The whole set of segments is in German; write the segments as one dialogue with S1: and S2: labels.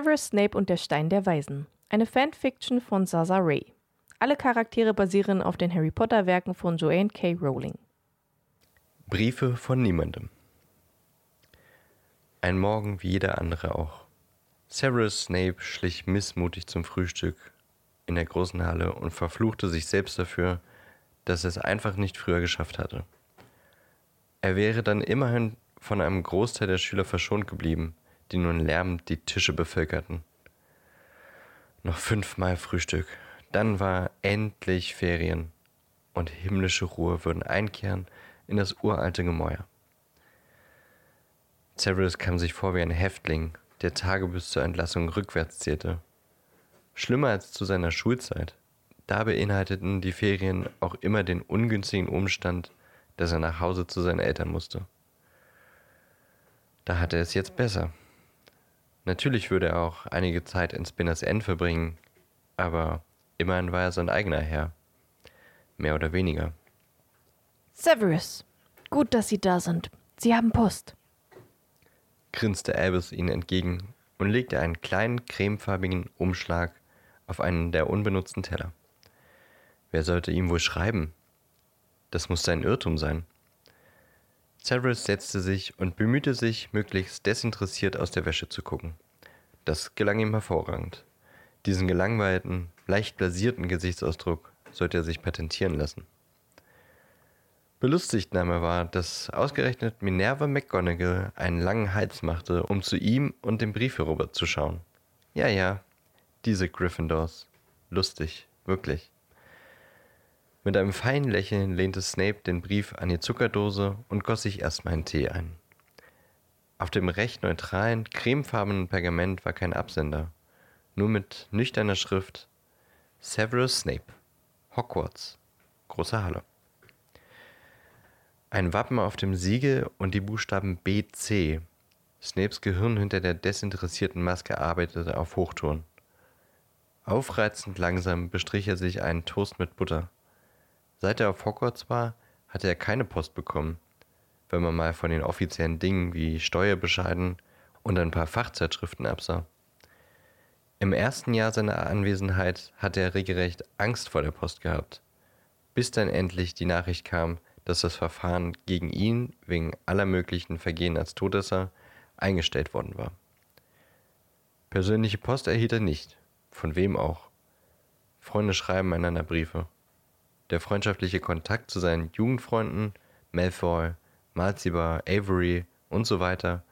S1: Severus Snape und der Stein der Weisen. Eine Fanfiction von Zaza Ray. Alle Charaktere basieren auf den Harry Potter Werken von Joanne K. Rowling.
S2: Briefe von niemandem. Ein Morgen wie jeder andere auch. Severus Snape schlich missmutig zum Frühstück in der großen Halle und verfluchte sich selbst dafür, dass er es einfach nicht früher geschafft hatte. Er wäre dann immerhin von einem Großteil der Schüler verschont geblieben, die nun lärmend die Tische bevölkerten. Noch fünfmal Frühstück, dann war endlich Ferien und himmlische Ruhe würden einkehren in das uralte Gemäuer. Severus kam sich vor wie ein Häftling, der Tage bis zur Entlassung rückwärts zählte. Schlimmer als zu seiner Schulzeit. Da beinhalteten die Ferien auch immer den ungünstigen Umstand, dass er nach Hause zu seinen Eltern musste. Da hatte er es jetzt besser. Natürlich würde er auch einige Zeit in Spinners End verbringen, aber immerhin war er sein eigener Herr. Mehr oder weniger.
S1: Severus, gut, dass Sie da sind. Sie haben Post.
S2: grinste Albus ihnen entgegen und legte einen kleinen cremefarbigen Umschlag auf einen der unbenutzten Teller. Wer sollte ihm wohl schreiben? Das musste ein Irrtum sein. Severus setzte sich und bemühte sich, möglichst desinteressiert aus der Wäsche zu gucken. Das gelang ihm hervorragend. Diesen gelangweilten, leicht blasierten Gesichtsausdruck sollte er sich patentieren lassen. Belustigt nahm er wahr, dass ausgerechnet Minerva McGonagall einen langen Hals machte, um zu ihm und dem Brief herüber zu schauen. Ja, ja, diese Gryffindors. Lustig, wirklich. Mit einem feinen Lächeln lehnte Snape den Brief an die Zuckerdose und goss sich erstmal einen Tee ein. Auf dem recht neutralen, cremefarbenen Pergament war kein Absender, nur mit nüchterner Schrift Severus Snape, Hogwarts, große Halle. Ein Wappen auf dem Siegel und die Buchstaben BC. Snapes Gehirn hinter der desinteressierten Maske arbeitete auf Hochtouren. Aufreizend langsam bestrich er sich einen Toast mit Butter. Seit er auf Hogwarts war, hatte er keine Post bekommen, wenn man mal von den offiziellen Dingen wie Steuerbescheiden und ein paar Fachzeitschriften absah. Im ersten Jahr seiner Anwesenheit hatte er regelrecht Angst vor der Post gehabt, bis dann endlich die Nachricht kam, dass das Verfahren gegen ihn wegen aller möglichen Vergehen als Todesser eingestellt worden war. Persönliche Post erhielt er nicht, von wem auch. Freunde schreiben einander Briefe. Der freundschaftliche Kontakt zu seinen Jugendfreunden, Malfoy, Malzibar, Avery und so weiter,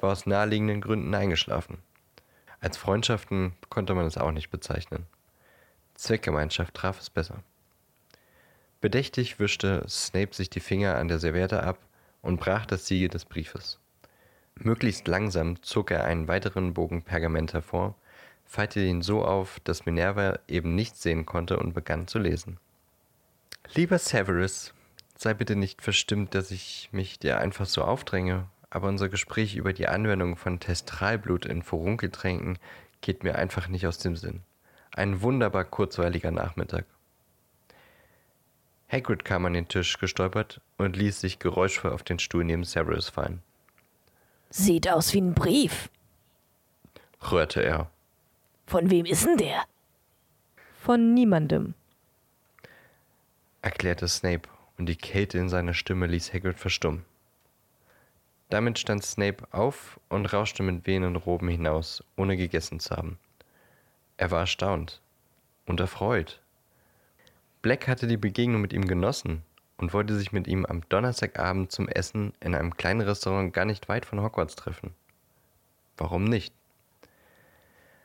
S2: war aus naheliegenden Gründen eingeschlafen. Als Freundschaften konnte man es auch nicht bezeichnen. Zweckgemeinschaft traf es besser. Bedächtig wischte Snape sich die Finger an der Serviette ab und brach das Siegel des Briefes. Möglichst langsam zog er einen weiteren Bogen Pergament hervor, faltete ihn so auf, dass Minerva eben nichts sehen konnte und begann zu lesen. Lieber Severus, sei bitte nicht verstimmt, dass ich mich dir einfach so aufdränge, aber unser Gespräch über die Anwendung von Testralblut in Furunkeltränken geht mir einfach nicht aus dem Sinn. Ein wunderbar kurzweiliger Nachmittag. Hagrid kam an den Tisch gestolpert und ließ sich geräuschvoll auf den Stuhl neben Severus fallen.
S3: Sieht aus wie ein Brief.
S2: Rührte er.
S3: Von wem ist denn der?
S1: Von niemandem.
S2: Erklärte Snape, und die Kälte in seiner Stimme ließ Hagrid verstummen. Damit stand Snape auf und rauschte mit wehenden Roben hinaus, ohne gegessen zu haben. Er war erstaunt und erfreut. Black hatte die Begegnung mit ihm genossen und wollte sich mit ihm am Donnerstagabend zum Essen in einem kleinen Restaurant gar nicht weit von Hogwarts treffen. Warum nicht?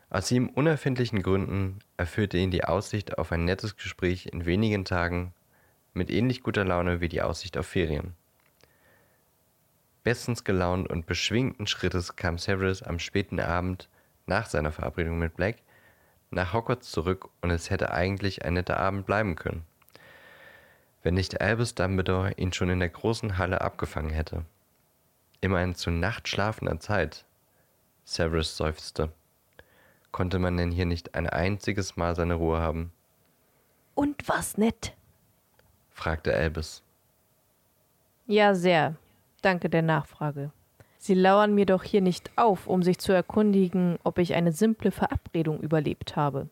S2: Aus ihm unerfindlichen Gründen erfüllte ihn die Aussicht auf ein nettes Gespräch in wenigen Tagen mit ähnlich guter Laune wie die Aussicht auf Ferien. Bestens gelaunt und beschwingten Schrittes kam Severus am späten Abend nach seiner Verabredung mit Black nach Hogwarts zurück und es hätte eigentlich ein netter Abend bleiben können, wenn nicht Albus Dumbledore ihn schon in der großen Halle abgefangen hätte. Immerhin zu nachtschlafender Zeit. Severus seufzte. Konnte man denn hier nicht ein einziges Mal seine Ruhe haben?
S3: Und was nett.
S2: Fragte Albus.
S1: Ja, sehr. Danke der Nachfrage. Sie lauern mir doch hier nicht auf, um sich zu erkundigen, ob ich eine simple Verabredung überlebt habe.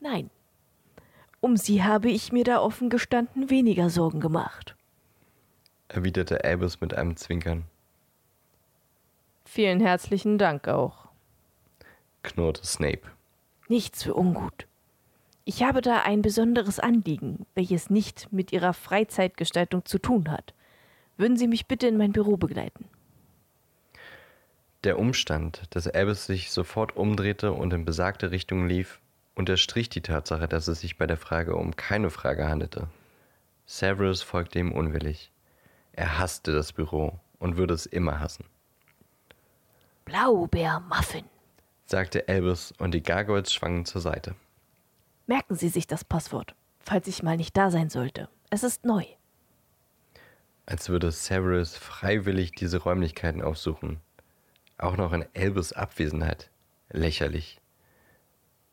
S3: Nein. Um sie habe ich mir da offen gestanden weniger Sorgen gemacht.
S2: erwiderte Albus mit einem Zwinkern,
S1: Vielen herzlichen Dank auch.
S2: knurrte Snape.
S3: Nichts für ungut. Ich habe da ein besonderes Anliegen, welches nicht mit Ihrer Freizeitgestaltung zu tun hat. Würden Sie mich bitte in mein Büro begleiten?
S2: Der Umstand, dass Albus sich sofort umdrehte und in besagte Richtung lief, unterstrich die Tatsache, dass es sich bei der Frage um keine Frage handelte. Severus folgte ihm unwillig. Er hasste das Büro und würde es immer hassen,
S3: Blaubeermuffin.
S2: sagte Albus und die Gargoyles schwangen zur Seite.
S3: Merken Sie sich das Passwort, falls ich mal nicht da sein sollte. Es ist neu.
S2: Als würde Severus freiwillig diese Räumlichkeiten aufsuchen. Auch noch in Albus Abwesenheit. Lächerlich.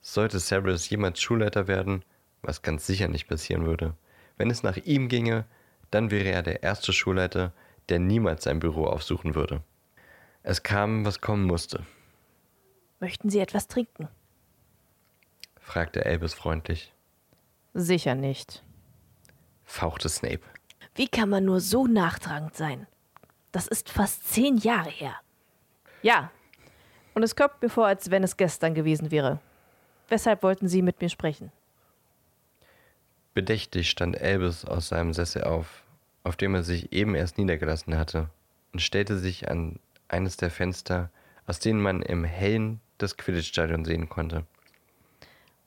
S2: Sollte Severus jemals Schulleiter werden, was ganz sicher nicht passieren würde, wenn es nach ihm ginge, dann wäre er der erste Schulleiter, der niemals sein Büro aufsuchen würde. Es kam, was kommen musste,
S3: Möchten Sie etwas trinken?
S2: Fragte Albus freundlich,
S1: Sicher nicht.
S2: fauchte Snape.
S3: Wie kann man nur so nachtragend sein? Das ist fast zehn Jahre her.
S1: Ja. Und es kommt mir vor, als wenn es gestern gewesen wäre. Weshalb wollten Sie mit mir sprechen?
S2: Bedächtig stand Albus aus seinem Sessel auf, auf dem er sich eben erst niedergelassen hatte, und stellte sich an eines der Fenster, aus denen man im Hellen das Quidditch-Stadion sehen konnte,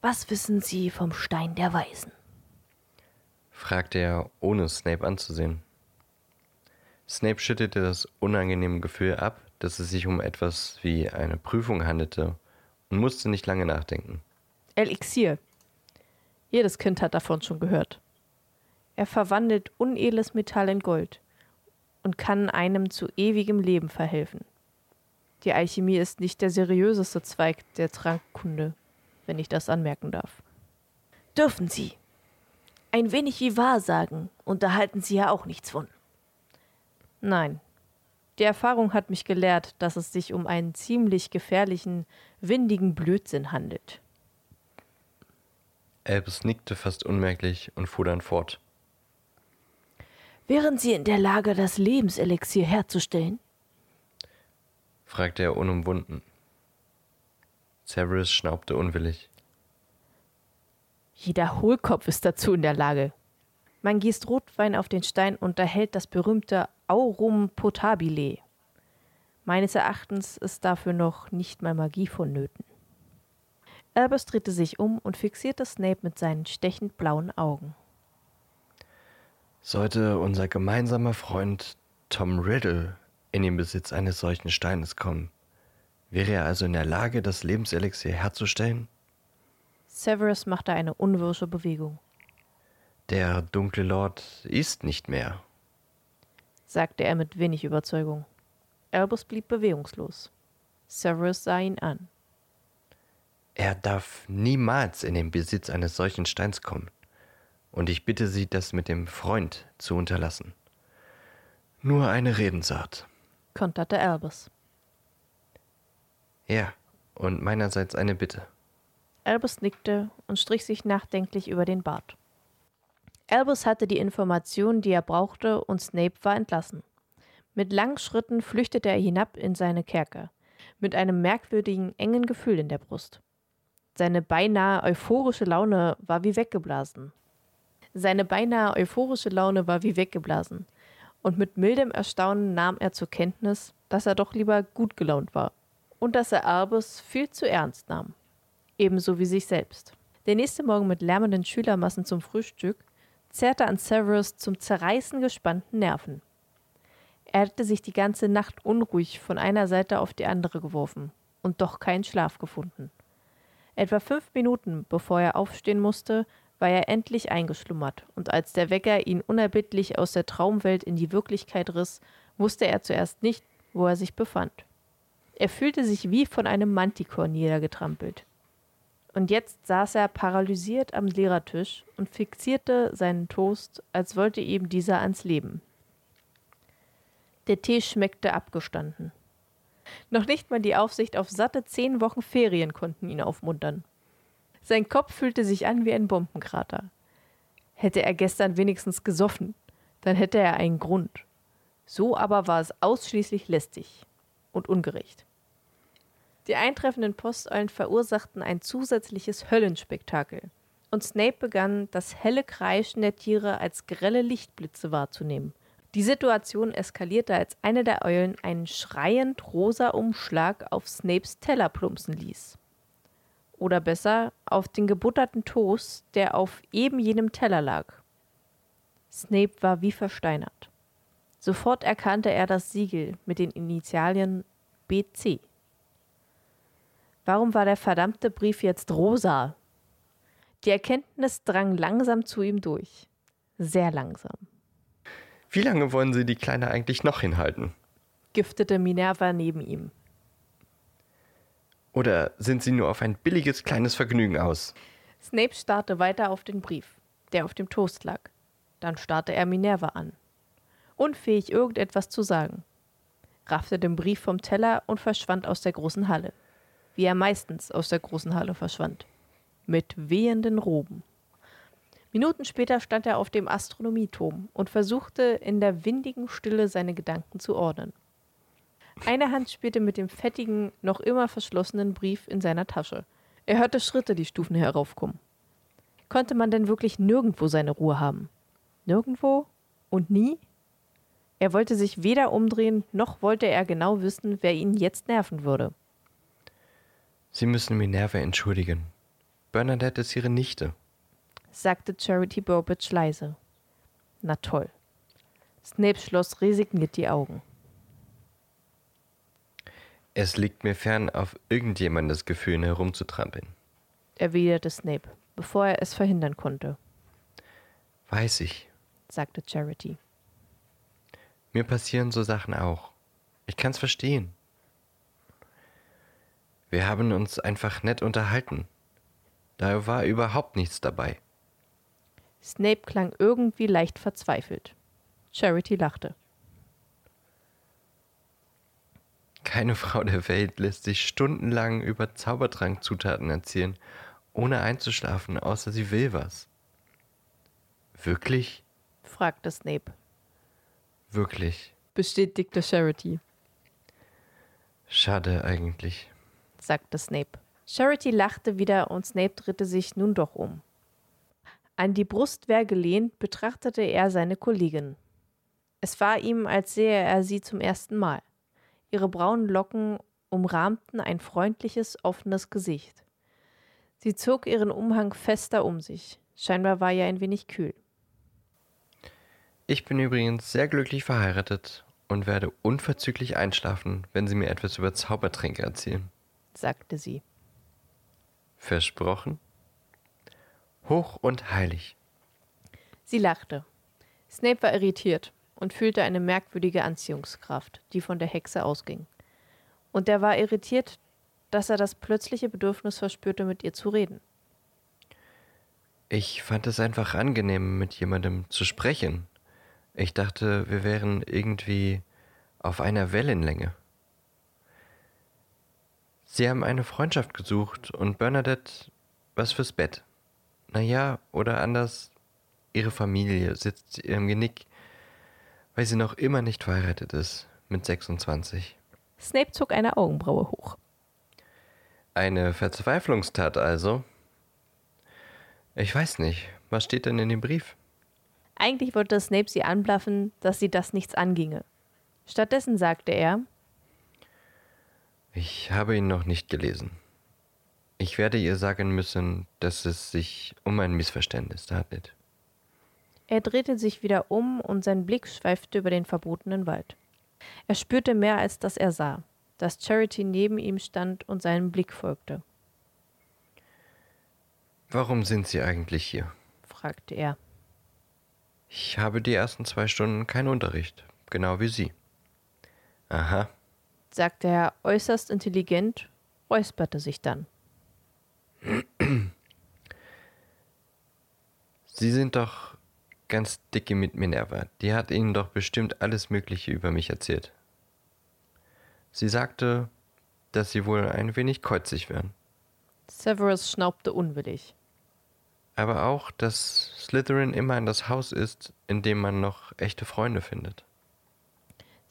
S3: Was wissen Sie vom Stein der Weisen?
S2: fragte er, ohne Snape anzusehen. Snape schüttelte das unangenehme Gefühl ab, dass es sich um etwas wie eine Prüfung handelte und musste nicht lange nachdenken.
S1: Elixier. Jedes Kind hat davon schon gehört. Er verwandelt unedles Metall in Gold und kann einem zu ewigem Leben verhelfen. Die Alchemie ist nicht der seriöseste Zweig der Trankkunde, wenn ich das anmerken darf.
S3: Dürfen Sie. Ein wenig wie Wahrsagen, und da halten Sie ja auch nichts von.
S1: Nein. Die Erfahrung hat mich gelehrt, dass es sich um einen ziemlich gefährlichen, windigen Blödsinn handelt.
S2: Albus nickte fast unmerklich und fuhr dann fort.
S3: Wären Sie in der Lage, das Lebenselixier herzustellen?
S2: fragte er unumwunden. Severus schnaubte unwillig.
S1: Jeder Hohlkopf ist dazu in der Lage. Man gießt Rotwein auf den Stein und erhält das berühmte Aurum potabile. Meines Erachtens ist dafür noch nicht mal Magie vonnöten. Albus drehte sich um und fixierte Snape mit seinen stechend blauen Augen.
S2: Sollte unser gemeinsamer Freund Tom Riddle in den Besitz eines solchen Steines kommen, wäre er also in der Lage, das Lebenselixier herzustellen?
S1: Severus machte eine unwirsche Bewegung,
S2: Der dunkle Lord ist nicht mehr.
S1: sagte er mit wenig Überzeugung. Albus blieb bewegungslos. Severus sah ihn an.
S2: Er darf niemals in den Besitz eines solchen Steins kommen. Und ich bitte Sie, das mit dem Freund zu unterlassen. Nur eine Redensart.
S1: konterte Albus.
S2: Ja, und meinerseits eine Bitte.
S1: Albus nickte und strich sich nachdenklich über den Bart. Albus hatte die Informationen, die er brauchte, und Snape war entlassen. Mit langen Schritten flüchtete er hinab in seine Kerker, mit einem merkwürdigen, engen Gefühl in der Brust. Seine beinahe euphorische Laune war wie weggeblasen. Seine beinahe euphorische Laune war wie weggeblasen, und mit mildem Erstaunen nahm er zur Kenntnis, dass er doch lieber gut gelaunt war und dass er Albus viel zu ernst nahm ebenso wie sich selbst. Der nächste Morgen mit lärmenden Schülermassen zum Frühstück zerrte an Severus zum Zerreißen gespannten Nerven. Er hatte sich die ganze Nacht unruhig von einer Seite auf die andere geworfen und doch keinen Schlaf gefunden. Etwa fünf Minuten bevor er aufstehen musste, war er endlich eingeschlummert, und als der Wecker ihn unerbittlich aus der Traumwelt in die Wirklichkeit riss, wusste er zuerst nicht, wo er sich befand. Er fühlte sich wie von einem Mantikor niedergetrampelt. Und jetzt saß er paralysiert am Lehrertisch und fixierte seinen Toast, als wollte ihm dieser ans Leben. Der Tee schmeckte abgestanden. Noch nicht mal die Aufsicht auf satte zehn Wochen Ferien konnten ihn aufmuntern. Sein Kopf fühlte sich an wie ein Bombenkrater. Hätte er gestern wenigstens gesoffen, dann hätte er einen Grund. So aber war es ausschließlich lästig und ungerecht. Die eintreffenden Posteulen verursachten ein zusätzliches Höllenspektakel, und Snape begann, das helle Kreischen der Tiere als grelle Lichtblitze wahrzunehmen. Die Situation eskalierte, als eine der Eulen einen schreiend rosa Umschlag auf Snapes Teller plumpsen ließ. Oder besser, auf den gebutterten Toast, der auf eben jenem Teller lag. Snape war wie versteinert. Sofort erkannte er das Siegel mit den Initialien BC. Warum war der verdammte Brief jetzt rosa? Die Erkenntnis drang langsam zu ihm durch. Sehr langsam.
S2: Wie lange wollen Sie die Kleine eigentlich noch hinhalten?
S1: giftete Minerva neben ihm.
S2: Oder sind Sie nur auf ein billiges kleines Vergnügen aus?
S1: Snape starrte weiter auf den Brief, der auf dem Toast lag. Dann starrte er Minerva an. Unfähig, irgendetwas zu sagen. Raffte den Brief vom Teller und verschwand aus der großen Halle. Wie er meistens aus der großen Halle verschwand. Mit wehenden Roben. Minuten später stand er auf dem Astronomieturm und versuchte in der windigen Stille seine Gedanken zu ordnen. Eine Hand spielte mit dem fettigen, noch immer verschlossenen Brief in seiner Tasche. Er hörte Schritte die Stufen heraufkommen. Konnte man denn wirklich nirgendwo seine Ruhe haben? Nirgendwo? Und nie? Er wollte sich weder umdrehen, noch wollte er genau wissen, wer ihn jetzt nerven würde.
S2: Sie müssen Minerva entschuldigen. Bernadette ist Ihre Nichte,
S1: sagte Charity Burbage leise. Na toll. Snape schloss resigniert die Augen.
S2: Es liegt mir fern, auf irgendjemandes Gefühlen herumzutrampeln,
S1: erwiderte Snape, bevor er es verhindern konnte.
S2: Weiß ich,
S1: sagte Charity.
S2: Mir passieren so Sachen auch. Ich kann's verstehen. Wir haben uns einfach nett unterhalten. Da war überhaupt nichts dabei.
S1: Snape klang irgendwie leicht verzweifelt. Charity lachte.
S2: Keine Frau der Welt lässt sich stundenlang über Zaubertrankzutaten erzählen, ohne einzuschlafen, außer sie will was. Wirklich?
S1: fragte Snape.
S2: Wirklich,
S1: bestätigte Charity.
S2: Schade eigentlich,
S1: sagte Snape. Charity lachte wieder und Snape drehte sich nun doch um. An die Brustwehr gelehnt betrachtete er seine Kollegin. Es war ihm, als sähe er sie zum ersten Mal. Ihre braunen Locken umrahmten ein freundliches, offenes Gesicht. Sie zog ihren Umhang fester um sich. Scheinbar war ihr ein wenig kühl.
S2: Ich bin übrigens sehr glücklich verheiratet und werde unverzüglich einschlafen, wenn Sie mir etwas über Zaubertränke erzählen,
S1: sagte sie.
S2: Versprochen? Hoch und heilig.
S1: Sie lachte. Snape war irritiert und fühlte eine merkwürdige Anziehungskraft, die von der Hexe ausging. Und er war irritiert, dass er das plötzliche Bedürfnis verspürte, mit ihr zu reden.
S2: Ich fand es einfach angenehm, mit jemandem zu sprechen, ich dachte, wir wären irgendwie auf einer Wellenlänge. Sie haben eine Freundschaft gesucht und Bernadette was fürs Bett. Naja, oder anders, ihre Familie sitzt ihrem Genick, weil sie noch immer nicht verheiratet ist, mit 26.
S1: Snape zog eine Augenbraue hoch.
S2: Eine Verzweiflungstat also? Ich weiß nicht, was steht denn in dem Brief?
S1: Eigentlich wollte Snape sie anblaffen, dass sie das nichts anginge. Stattdessen sagte er:
S2: Ich habe ihn noch nicht gelesen. Ich werde ihr sagen müssen, dass es sich um ein Missverständnis handelt.
S1: Er drehte sich wieder um und sein Blick schweifte über den verbotenen Wald. Er spürte mehr, als dass er sah, dass Charity neben ihm stand und seinem Blick folgte.
S2: Warum sind Sie eigentlich hier?
S1: fragte er.
S2: Ich habe die ersten zwei Stunden keinen Unterricht, genau wie Sie. Aha,
S1: sagte er äußerst intelligent, räusperte sich dann.
S2: Sie sind doch ganz dicke mit Minerva. Die hat Ihnen doch bestimmt alles Mögliche über mich erzählt. Sie sagte, dass Sie wohl ein wenig käuzig wären.
S1: Severus schnaubte unwillig.
S2: Aber auch, dass Slytherin immer ein das Haus ist, in dem man noch echte Freunde findet.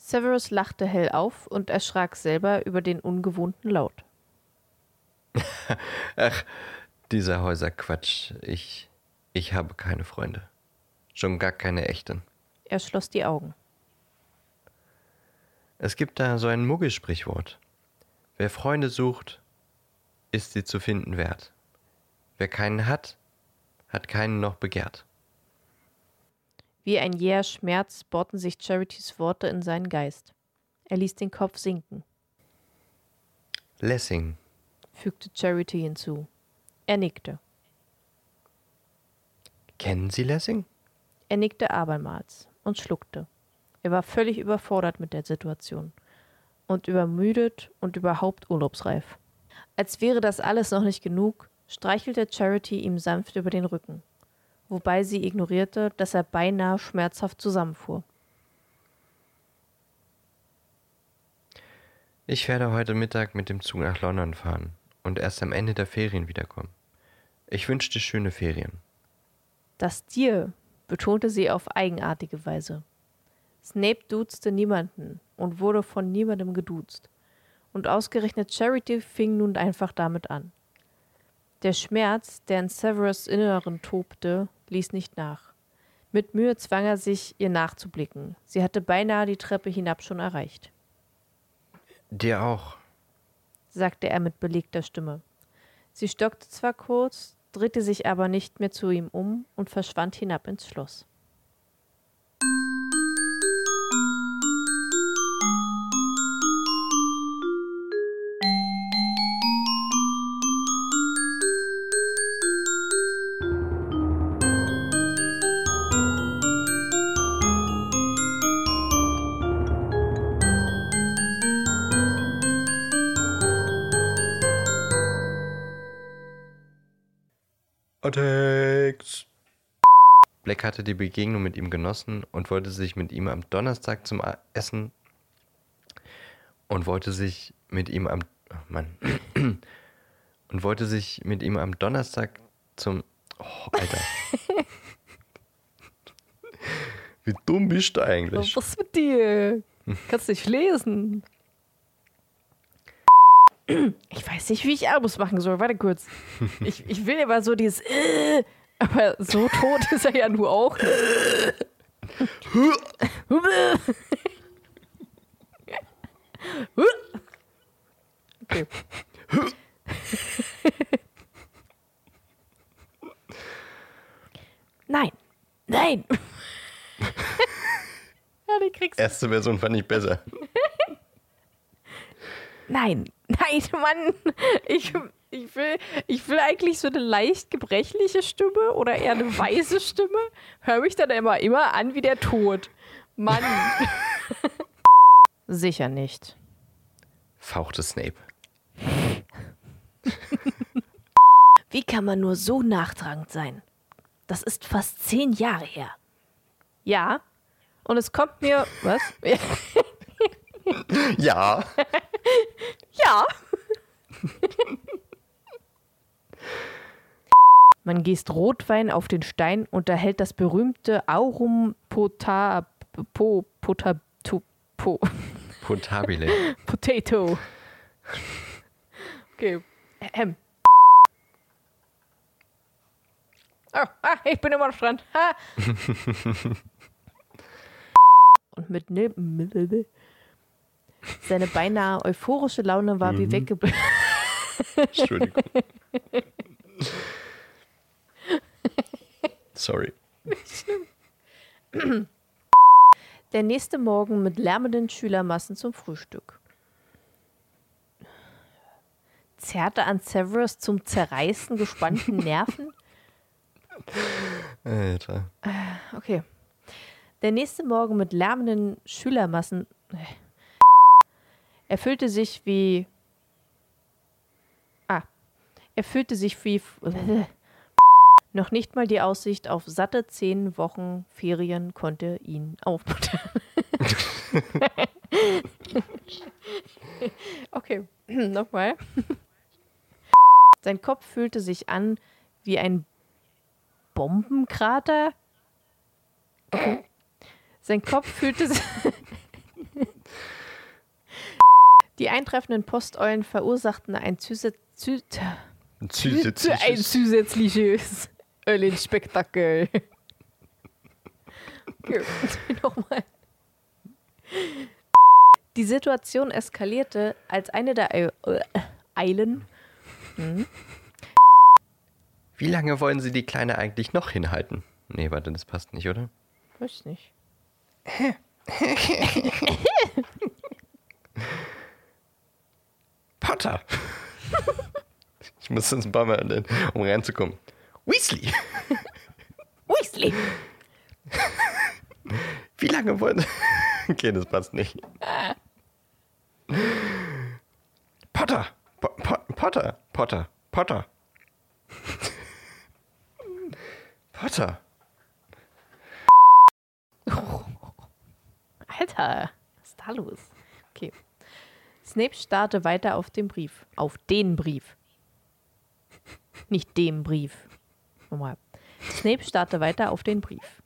S1: Severus lachte hell auf und erschrak selber über den ungewohnten Laut.
S2: Ach, dieser Häuserquatsch. Ich, ich habe keine Freunde. Schon gar keine echten.
S1: Er schloss die Augen.
S2: Es gibt da so ein Muggelsprichwort. Wer Freunde sucht, ist sie zu finden wert. Wer keinen hat, hat keinen noch begehrt.
S1: Wie ein jäher Schmerz bohrten sich Charities Worte in seinen Geist. Er ließ den Kopf sinken,
S2: Lessing,
S1: fügte Charity hinzu. Er nickte.
S2: kennen Sie Lessing?
S1: Er nickte abermals und schluckte. Er war völlig überfordert mit der Situation und übermüdet und überhaupt urlaubsreif. Als wäre das alles noch nicht genug, streichelte Charity ihm sanft über den Rücken, wobei sie ignorierte, dass er beinahe schmerzhaft zusammenfuhr.
S2: Ich werde heute Mittag mit dem Zug nach London fahren und erst am Ende der Ferien wiederkommen. Ich wünsche dir schöne Ferien.
S1: Das dir, betonte sie auf eigenartige Weise. Snape duzte niemanden und wurde von niemandem geduzt. Und ausgerechnet Charity fing nun einfach damit an. Der Schmerz, der in Severus Inneren tobte, ließ nicht nach. Mit Mühe zwang er sich, ihr nachzublicken. Sie hatte beinahe die Treppe hinab schon erreicht,
S2: Dir auch.
S1: sagte er mit belegter Stimme. Sie stockte zwar kurz, drehte sich aber nicht mehr zu ihm um und verschwand hinab ins Schloss.
S2: Attacks. Black hatte die Begegnung mit ihm genossen und wollte sich mit ihm am Donnerstag zum Essen und wollte sich mit ihm am ach Mann und wollte sich mit ihm am Donnerstag zum oh, Alter. Wie dumm bist du eigentlich?
S1: Was mit dir? Kannst nicht lesen. Ich weiß nicht, wie ich Albus machen soll. Warte kurz. Ich, ich will aber so dieses äh, aber so tot ist er ja nur auch. Okay. Nein. Nein. ja, die kriegst.
S2: Erste Version fand ich besser.
S1: Nein, nein, Mann. Ich, ich, will, ich will eigentlich so eine leicht gebrechliche Stimme oder eher eine weise Stimme. Hör mich dann immer, immer an wie der Tod. Mann. Sicher nicht.
S2: Fauchte Snape.
S1: Wie kann man nur so nachtragend sein? Das ist fast zehn Jahre her. Ja. Und es kommt mir. Was?
S2: Ja.
S1: Ja. Man gießt Rotwein auf den Stein und erhält das berühmte Aurum pota, po, pota, tu, po,
S2: Potabile.
S1: Potato. Okay. Ähm. Oh, ah, ich bin immer noch dran. Ha. Und mit ne seine beinahe euphorische Laune war wie weggeblieben.
S2: Entschuldigung. Sorry.
S1: Der nächste Morgen mit lärmenden Schülermassen zum Frühstück. Zerrte an Severus zum Zerreißen gespannten Nerven?
S2: Alter.
S1: Okay. Der nächste Morgen mit lärmenden Schülermassen erfüllte sich wie. Ah. Er fühlte sich wie. Noch nicht mal die Aussicht auf satte zehn Wochen Ferien konnte ihn aufmuntern. okay, nochmal. Sein Kopf fühlte sich an wie ein Bombenkrater. Okay. Sein Kopf fühlte sich. Die eintreffenden Posteulen verursachten ein, Zusä Zü
S2: Ein
S1: Zü-
S2: zusätzliches-
S1: ein zusätzliches Eulenspektakel. Okay, nochmal. Die Situation eskalierte, als eine der äh, Eilen
S2: Wie lange wollen Sie die Kleine eigentlich noch hinhalten? Nee, warte, das passt nicht, oder?
S1: Weiß nicht.
S2: Potter! ich muss das ein paar Mal, nennen, um reinzukommen. Weasley!
S1: Weasley!
S2: Wie lange wollen Sie... okay, das passt nicht. Potter! Po po Potter! Potter! Potter! Potter!
S1: Alter, was ist da los? Okay. Snape starrte weiter auf den Brief. Auf den Brief. Nicht dem Brief. Nochmal. Snape starrte weiter auf den Brief.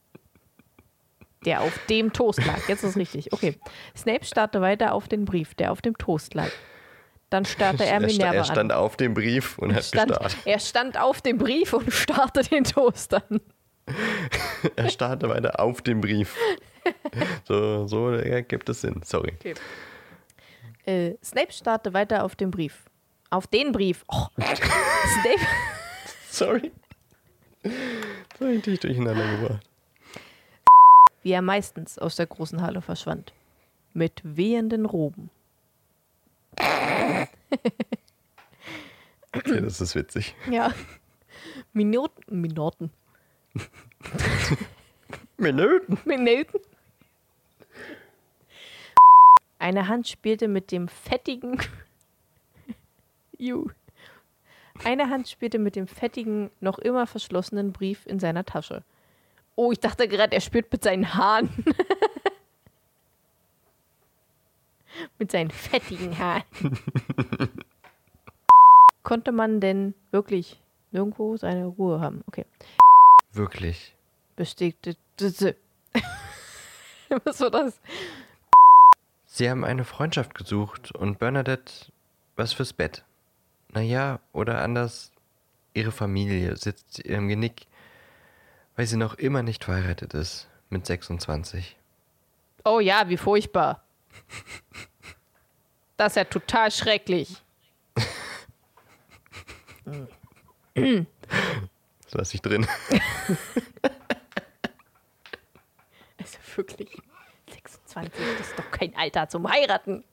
S1: Der auf dem Toast lag. Jetzt ist es richtig. Okay. Snape starrte weiter auf den Brief, der auf dem Toast lag. Dann starrte er
S2: Er,
S1: Minerva
S2: er stand
S1: an.
S2: auf dem Brief und hat
S1: Stand,
S2: gestarrt.
S1: er stand auf dem Brief und starrte den Toast an.
S2: Er starrte weiter auf dem Brief. So, so ergibt es Sinn. Sorry.
S1: Äh, Snape starrte weiter auf den Brief. Auf den Brief. Oh. Snape.
S2: Sorry. So hab ich dich durcheinander gebracht.
S1: wie er meistens aus der großen Halle verschwand. Mit wehenden Roben.
S2: Okay, das ist witzig.
S1: Ja. Minuten. Minuten.
S2: Minuten.
S1: Minuten. Eine Hand spielte mit dem fettigen. Ju. Eine Hand spielte mit dem fettigen, noch immer verschlossenen Brief in seiner Tasche. Oh, ich dachte gerade, er spielt mit seinen Haaren. mit seinen fettigen Haaren. Konnte man denn wirklich nirgendwo seine Ruhe haben? Okay.
S2: Wirklich.
S1: Bestätigte. Was war das?
S2: Sie haben eine Freundschaft gesucht und Bernadette was fürs Bett. Naja, oder anders, ihre Familie sitzt ihr im Genick, weil sie noch immer nicht verheiratet ist, mit 26.
S1: Oh ja, wie furchtbar. Das ist ja total schrecklich.
S2: Das lasse ich drin.
S1: Also wirklich. 26, das ist doch kein Alter zum Heiraten.